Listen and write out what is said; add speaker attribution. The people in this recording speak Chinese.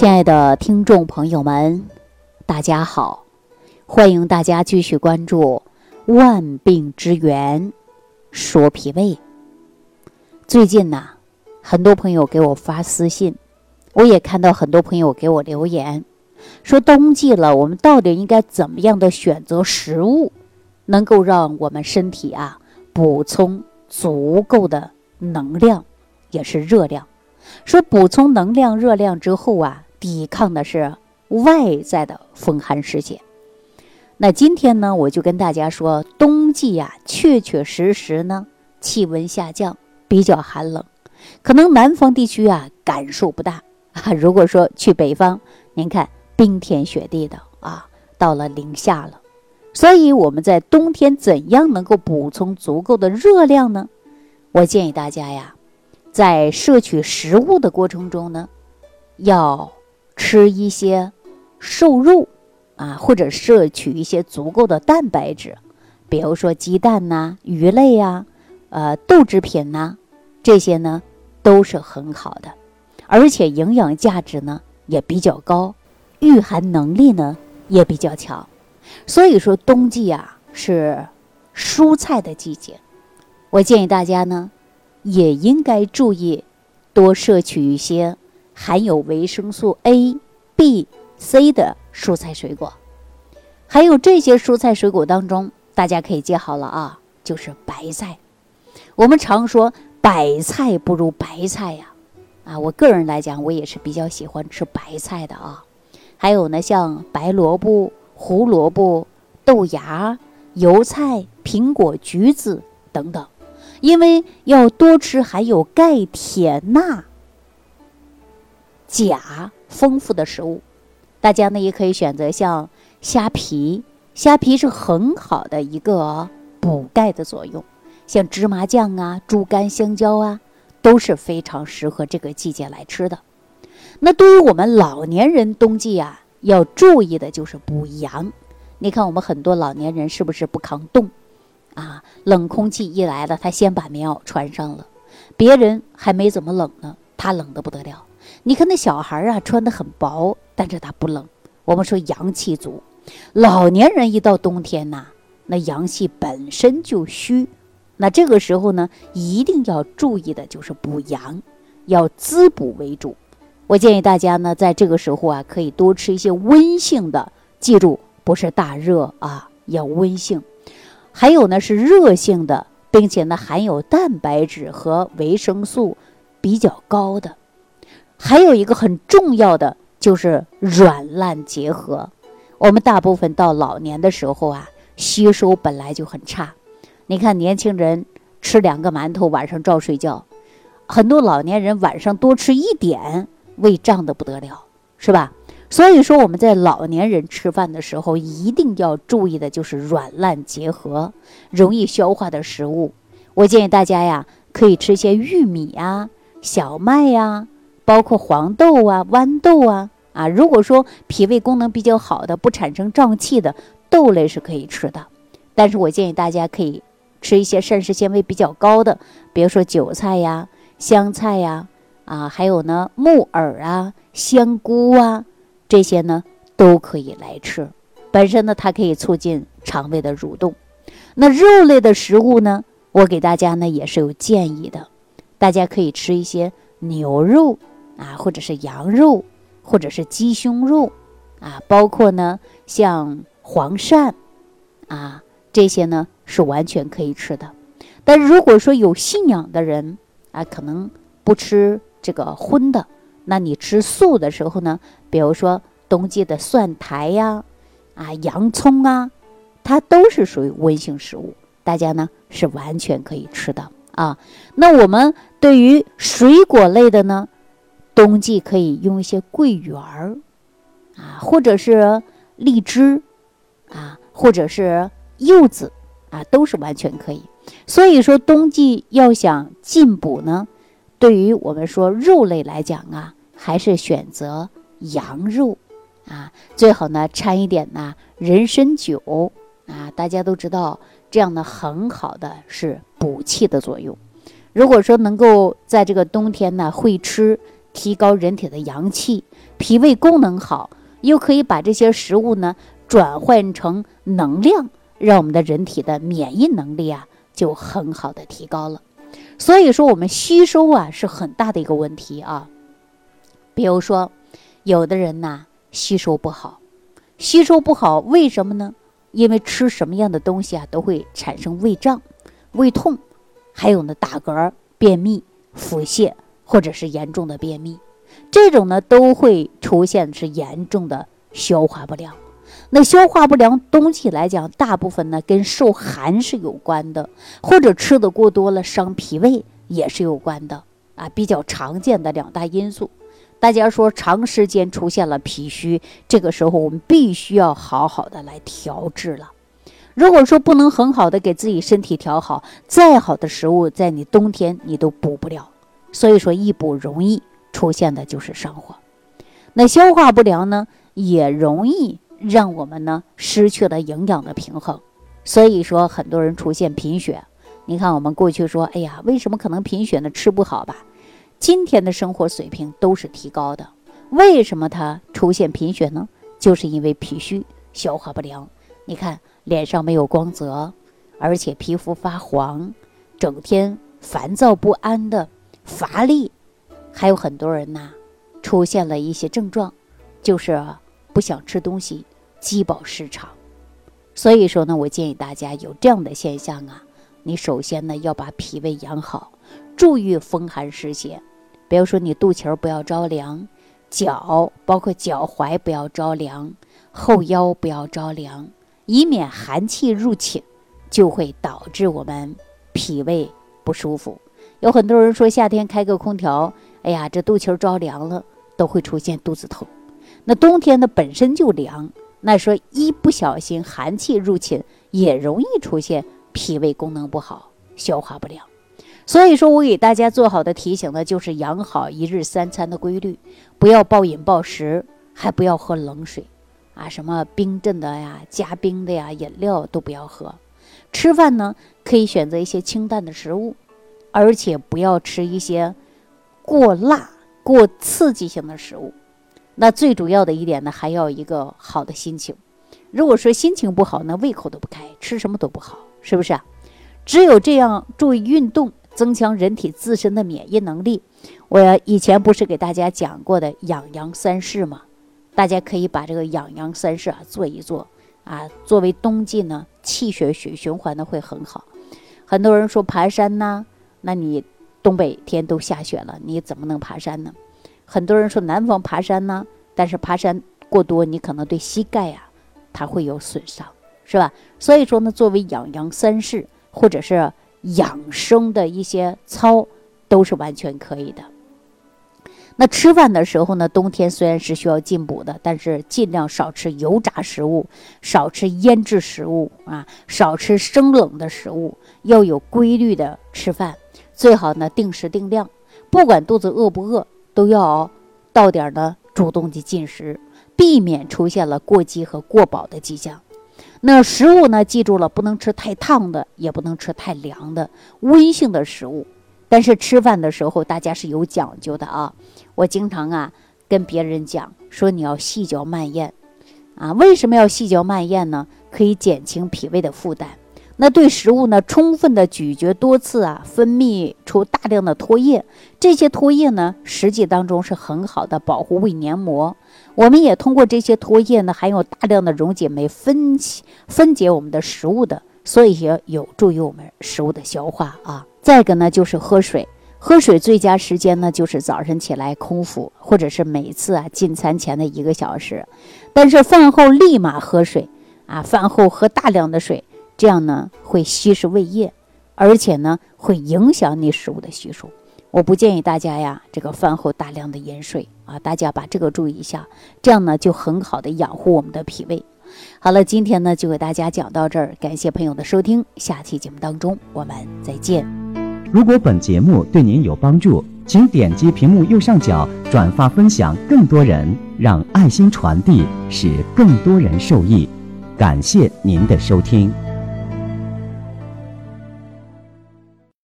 Speaker 1: 亲爱的听众朋友们，大家好！欢迎大家继续关注《万病之源说脾胃》。最近呐，很多朋友给我发私信，我也看到很多朋友给我留言，说冬季了，我们到底应该怎么样的选择食物，能够让我们身体啊补充足够的能量，也是热量。说补充能量、热量之后啊。抵抗的是外在的风寒湿邪。那今天呢，我就跟大家说，冬季呀，确确实实呢，气温下降，比较寒冷，可能南方地区啊感受不大啊。如果说去北方，您看冰天雪地的啊，到了零下了。所以我们在冬天怎样能够补充足够的热量呢？我建议大家呀，在摄取食物的过程中呢，要。吃一些瘦肉啊，或者摄取一些足够的蛋白质，比如说鸡蛋呐、鱼类呀、呃豆制品呐，这些呢都是很好的，而且营养价值呢也比较高，御寒能力呢也比较强。所以说冬季啊是蔬菜的季节，我建议大家呢也应该注意多摄取一些。含有维生素 A、B、C 的蔬菜水果，还有这些蔬菜水果当中，大家可以记好了啊，就是白菜。我们常说百菜不如白菜呀，啊，我个人来讲，我也是比较喜欢吃白菜的啊。还有呢，像白萝卜、胡萝卜、豆芽、油菜、苹果、橘子等等，因为要多吃含有钙、铁、钠。钾丰富的食物，大家呢也可以选择像虾皮，虾皮是很好的一个补钙的作用。像芝麻酱啊、猪肝、香蕉啊，都是非常适合这个季节来吃的。那对于我们老年人，冬季啊要注意的就是补阳。你看我们很多老年人是不是不抗冻啊？冷空气一来了，他先把棉袄穿上了，别人还没怎么冷呢，他冷得不得了。你看那小孩啊，穿的很薄，但是他不冷。我们说阳气足，老年人一到冬天呐，那阳气本身就虚，那这个时候呢，一定要注意的就是补阳，要滋补为主。我建议大家呢，在这个时候啊，可以多吃一些温性的，记住不是大热啊，要温性。还有呢是热性的，并且呢含有蛋白质和维生素比较高的。还有一个很重要的就是软烂结合。我们大部分到老年的时候啊，吸收本来就很差。你看年轻人吃两个馒头，晚上照睡觉；很多老年人晚上多吃一点，胃胀得不得了，是吧？所以说我们在老年人吃饭的时候，一定要注意的就是软烂结合，容易消化的食物。我建议大家呀，可以吃一些玉米呀、小麦呀。包括黄豆啊、豌豆啊，啊，如果说脾胃功能比较好的、不产生胀气的豆类是可以吃的，但是我建议大家可以吃一些膳食纤维比较高的，比如说韭菜呀、香菜呀，啊，还有呢木耳啊、香菇啊，这些呢都可以来吃。本身呢，它可以促进肠胃的蠕动。那肉类的食物呢，我给大家呢也是有建议的，大家可以吃一些牛肉。啊，或者是羊肉，或者是鸡胸肉，啊，包括呢像黄鳝，啊，这些呢是完全可以吃的。但如果说有信仰的人啊，可能不吃这个荤的，那你吃素的时候呢，比如说冬季的蒜苔呀，啊，洋葱啊，它都是属于温性食物，大家呢是完全可以吃的啊。那我们对于水果类的呢？冬季可以用一些桂圆儿，啊，或者是荔枝，啊，或者是柚子，啊，都是完全可以。所以说，冬季要想进补呢，对于我们说肉类来讲啊，还是选择羊肉，啊，最好呢掺一点呢人参酒，啊，大家都知道这样呢很好的是补气的作用。如果说能够在这个冬天呢会吃。提高人体的阳气，脾胃功能好，又可以把这些食物呢转换成能量，让我们的人体的免疫能力啊就很好的提高了。所以说，我们吸收啊是很大的一个问题啊。比如说，有的人呐吸收不好，吸收不好为什么呢？因为吃什么样的东西啊都会产生胃胀、胃痛，还有呢打嗝、便秘、腹泻。或者是严重的便秘，这种呢都会出现是严重的消化不良。那消化不良东西来讲，大部分呢跟受寒是有关的，或者吃的过多了伤脾胃也是有关的啊，比较常见的两大因素。大家说长时间出现了脾虚，这个时候我们必须要好好的来调治了。如果说不能很好的给自己身体调好，再好的食物在你冬天你都补不了。所以说，易补容易出现的就是上火，那消化不良呢，也容易让我们呢失去了营养的平衡。所以说，很多人出现贫血。你看，我们过去说，哎呀，为什么可能贫血呢？吃不好吧？今天的生活水平都是提高的，为什么他出现贫血呢？就是因为脾虚、消化不良。你看，脸上没有光泽，而且皮肤发黄，整天烦躁不安的。乏力，还有很多人呐，出现了一些症状，就是不想吃东西，饥饱失常。所以说呢，我建议大家有这样的现象啊，你首先呢要把脾胃养好，注意风寒湿邪。比如说你肚脐儿不要着凉，脚包括脚踝不要着凉，后腰不要着凉，以免寒气入侵，就会导致我们脾胃不舒服。有很多人说夏天开个空调，哎呀，这肚脐着凉了，都会出现肚子疼。那冬天呢本身就凉，那说一不小心寒气入侵，也容易出现脾胃功能不好、消化不良。所以说我给大家做好的提醒呢，就是养好一日三餐的规律，不要暴饮暴食，还不要喝冷水，啊，什么冰镇的呀、加冰的呀饮料都不要喝。吃饭呢，可以选择一些清淡的食物。而且不要吃一些过辣、过刺激性的食物。那最主要的一点呢，还要一个好的心情。如果说心情不好，那胃口都不开，吃什么都不好，是不是？只有这样，注意运动，增强人体自身的免疫能力。我以前不是给大家讲过的养阳三式吗？大家可以把这个养阳三式啊做一做啊，作为冬季呢，气血血循环的会很好。很多人说爬山呐。那你东北天都下雪了，你怎么能爬山呢？很多人说南方爬山呢，但是爬山过多，你可能对膝盖呀，它会有损伤，是吧？所以说呢，作为养阳三式或者是养生的一些操，都是完全可以的。那吃饭的时候呢，冬天虽然是需要进补的，但是尽量少吃油炸食物，少吃腌制食物啊，少吃生冷的食物，要有规律的吃饭。最好呢，定时定量，不管肚子饿不饿，都要到点呢主动的进食，避免出现了过饥和过饱的迹象。那食物呢，记住了，不能吃太烫的，也不能吃太凉的，温性的食物。但是吃饭的时候，大家是有讲究的啊。我经常啊跟别人讲说，你要细嚼慢咽啊。为什么要细嚼慢咽呢？可以减轻脾胃的负担。那对食物呢，充分的咀嚼多次啊，分泌出大量的唾液，这些唾液呢，实际当中是很好的保护胃黏膜。我们也通过这些唾液呢，含有大量的溶解酶分分解我们的食物的，所以也有助于我们食物的消化啊。再一个呢，就是喝水，喝水最佳时间呢，就是早晨起来空腹，或者是每次啊进餐前的一个小时。但是饭后立马喝水啊，饭后喝大量的水。这样呢会稀释胃液，而且呢会影响你食物的吸收。我不建议大家呀，这个饭后大量的饮水啊，大家把这个注意一下。这样呢就很好的养护我们的脾胃。好了，今天呢就给大家讲到这儿，感谢朋友的收听，下期节目当中我们再见。
Speaker 2: 如果本节目对您有帮助，请点击屏幕右上角转发分享，更多人让爱心传递，使更多人受益。感谢您的收听。